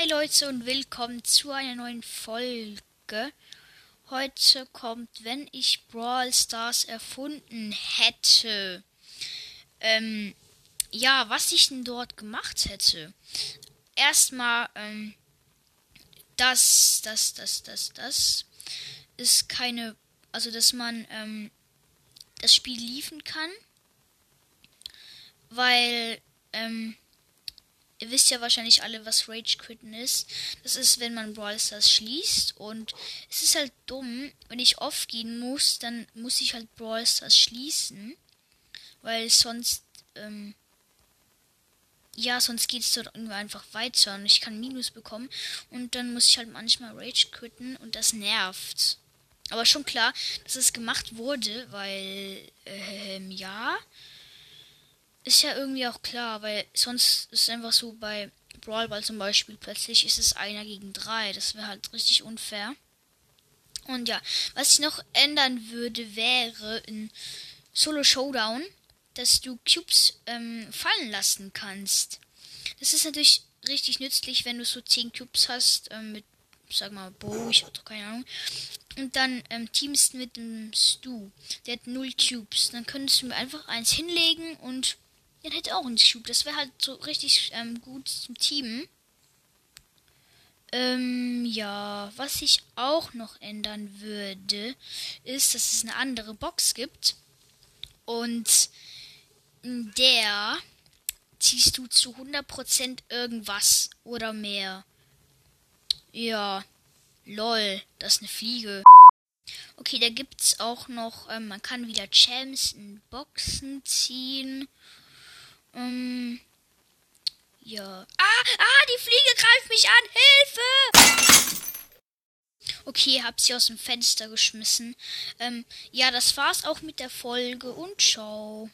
Hi Leute und willkommen zu einer neuen Folge. Heute kommt, wenn ich Brawl Stars erfunden hätte. Ähm, ja, was ich denn dort gemacht hätte. Erstmal, ähm, das, das, das, das, das ist keine, also dass man ähm, das Spiel liefen kann, weil ähm, ihr wisst ja wahrscheinlich alle, was Rage Quitten ist. Das ist, wenn man Brawl Stars schließt. Und es ist halt dumm, wenn ich off gehen muss, dann muss ich halt Brawl Stars schließen. Weil sonst, ähm, ja, sonst geht es dort irgendwie einfach weiter und ich kann Minus bekommen. Und dann muss ich halt manchmal Rage quitten und das nervt. Aber schon klar, dass es gemacht wurde, weil, ähm, ja ist ja irgendwie auch klar, weil sonst ist es einfach so bei Brawl Ball zum Beispiel, plötzlich ist es einer gegen drei. Das wäre halt richtig unfair. Und ja, was ich noch ändern würde, wäre in Solo Showdown, dass du Cubes ähm, fallen lassen kannst. Das ist natürlich richtig nützlich, wenn du so 10 Cubes hast, ähm, mit, sag mal, Bo, ich hatte keine Ahnung. Und dann ähm, teamst mit dem Stu. Der hat 0 Cubes. Dann könntest du mir einfach eins hinlegen und dann hätte auch einen Schub. Das wäre halt so richtig ähm, gut zum Team. Ähm, ja, was ich auch noch ändern würde, ist, dass es eine andere Box gibt. Und in der ziehst du zu 100% irgendwas oder mehr. Ja, lol, das ist eine Fliege. Okay, da gibt's auch noch, ähm, man kann wieder Champs in Boxen ziehen. Ähm, ja. Ah, ah, die Fliege greift mich an. Hilfe! Okay, hab sie aus dem Fenster geschmissen. Ähm, ja, das war's auch mit der Folge und ciao.